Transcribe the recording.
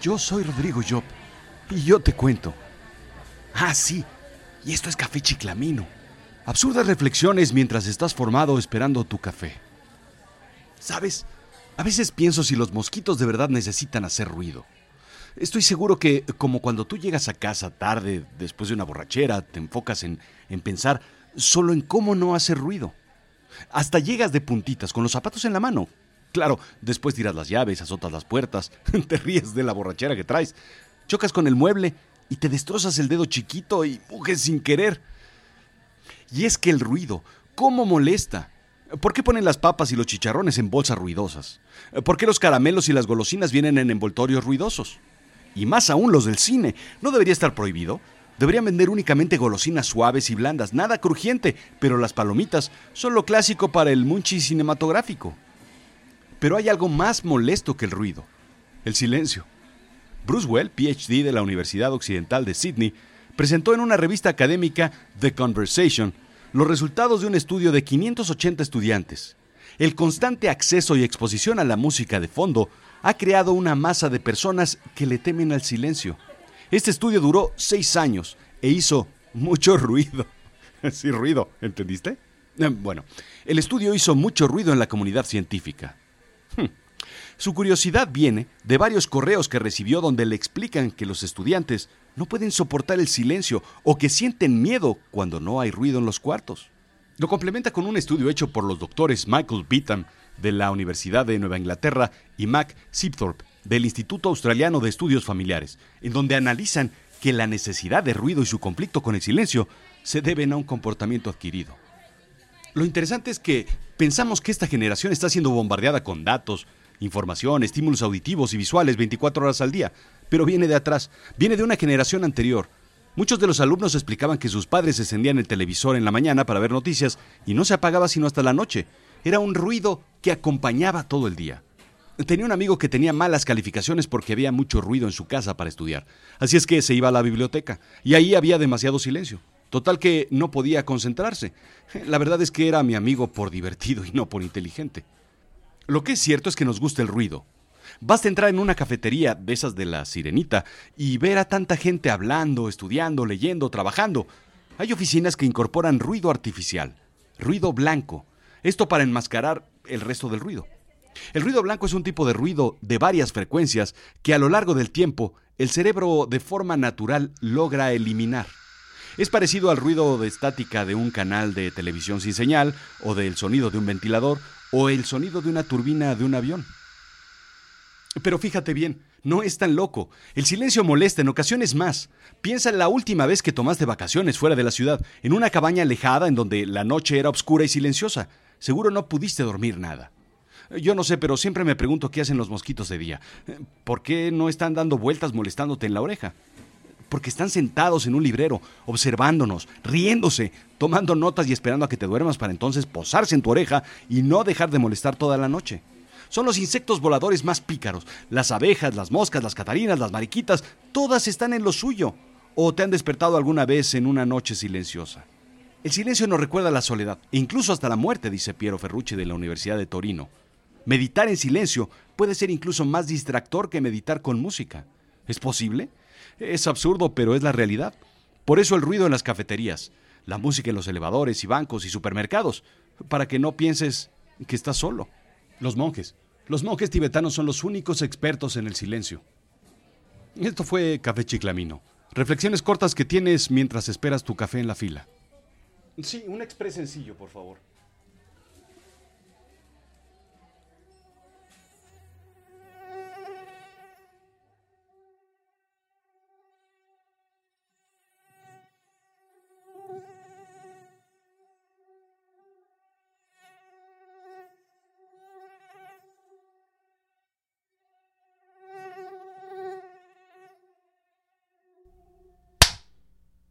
Yo soy Rodrigo Job y yo te cuento. Ah, sí, y esto es Café Chiclamino. Absurdas reflexiones mientras estás formado esperando tu café. ¿Sabes? A veces pienso si los mosquitos de verdad necesitan hacer ruido. Estoy seguro que, como cuando tú llegas a casa tarde, después de una borrachera, te enfocas en, en pensar solo en cómo no hacer ruido. Hasta llegas de puntitas, con los zapatos en la mano. Claro, después tiras las llaves, azotas las puertas, te ríes de la borrachera que traes, chocas con el mueble y te destrozas el dedo chiquito y mujes sin querer. Y es que el ruido, ¿cómo molesta? ¿Por qué ponen las papas y los chicharrones en bolsas ruidosas? ¿Por qué los caramelos y las golosinas vienen en envoltorios ruidosos? Y más aún los del cine. ¿No debería estar prohibido? Deberían vender únicamente golosinas suaves y blandas, nada crujiente, pero las palomitas son lo clásico para el munchi cinematográfico. Pero hay algo más molesto que el ruido, el silencio. Bruce Well, PhD de la Universidad Occidental de Sydney, presentó en una revista académica The Conversation los resultados de un estudio de 580 estudiantes. El constante acceso y exposición a la música de fondo ha creado una masa de personas que le temen al silencio. Este estudio duró seis años e hizo mucho ruido. Sí, ruido, ¿entendiste? Eh, bueno, el estudio hizo mucho ruido en la comunidad científica. Hmm. Su curiosidad viene de varios correos que recibió donde le explican que los estudiantes no pueden soportar el silencio o que sienten miedo cuando no hay ruido en los cuartos. Lo complementa con un estudio hecho por los doctores Michael Beaton de la Universidad de Nueva Inglaterra y Mac Sipthorpe del Instituto Australiano de Estudios Familiares, en donde analizan que la necesidad de ruido y su conflicto con el silencio se deben a un comportamiento adquirido. Lo interesante es que pensamos que esta generación está siendo bombardeada con datos, información, estímulos auditivos y visuales 24 horas al día, pero viene de atrás, viene de una generación anterior. Muchos de los alumnos explicaban que sus padres encendían el televisor en la mañana para ver noticias y no se apagaba sino hasta la noche. Era un ruido que acompañaba todo el día. Tenía un amigo que tenía malas calificaciones porque había mucho ruido en su casa para estudiar. Así es que se iba a la biblioteca y ahí había demasiado silencio. Total que no podía concentrarse. La verdad es que era mi amigo por divertido y no por inteligente. Lo que es cierto es que nos gusta el ruido. Basta entrar en una cafetería de esas de la sirenita y ver a tanta gente hablando, estudiando, leyendo, trabajando. Hay oficinas que incorporan ruido artificial, ruido blanco, esto para enmascarar el resto del ruido. El ruido blanco es un tipo de ruido de varias frecuencias que a lo largo del tiempo el cerebro de forma natural logra eliminar. Es parecido al ruido de estática de un canal de televisión sin señal, o del sonido de un ventilador, o el sonido de una turbina de un avión. Pero fíjate bien, no es tan loco. El silencio molesta en ocasiones más. Piensa en la última vez que tomaste vacaciones fuera de la ciudad, en una cabaña alejada en donde la noche era oscura y silenciosa. Seguro no pudiste dormir nada. Yo no sé, pero siempre me pregunto qué hacen los mosquitos de día. ¿Por qué no están dando vueltas molestándote en la oreja? Porque están sentados en un librero, observándonos, riéndose, tomando notas y esperando a que te duermas para entonces posarse en tu oreja y no dejar de molestar toda la noche. Son los insectos voladores más pícaros. Las abejas, las moscas, las catarinas, las mariquitas, todas están en lo suyo. ¿O te han despertado alguna vez en una noche silenciosa? El silencio nos recuerda la soledad, e incluso hasta la muerte, dice Piero Ferrucci de la Universidad de Torino. Meditar en silencio puede ser incluso más distractor que meditar con música. ¿Es posible? Es absurdo, pero es la realidad. Por eso el ruido en las cafeterías, la música en los elevadores y bancos y supermercados, para que no pienses que estás solo. Los monjes. Los monjes tibetanos son los únicos expertos en el silencio. Esto fue Café Chiclamino. Reflexiones cortas que tienes mientras esperas tu café en la fila. Sí, un express sencillo, por favor.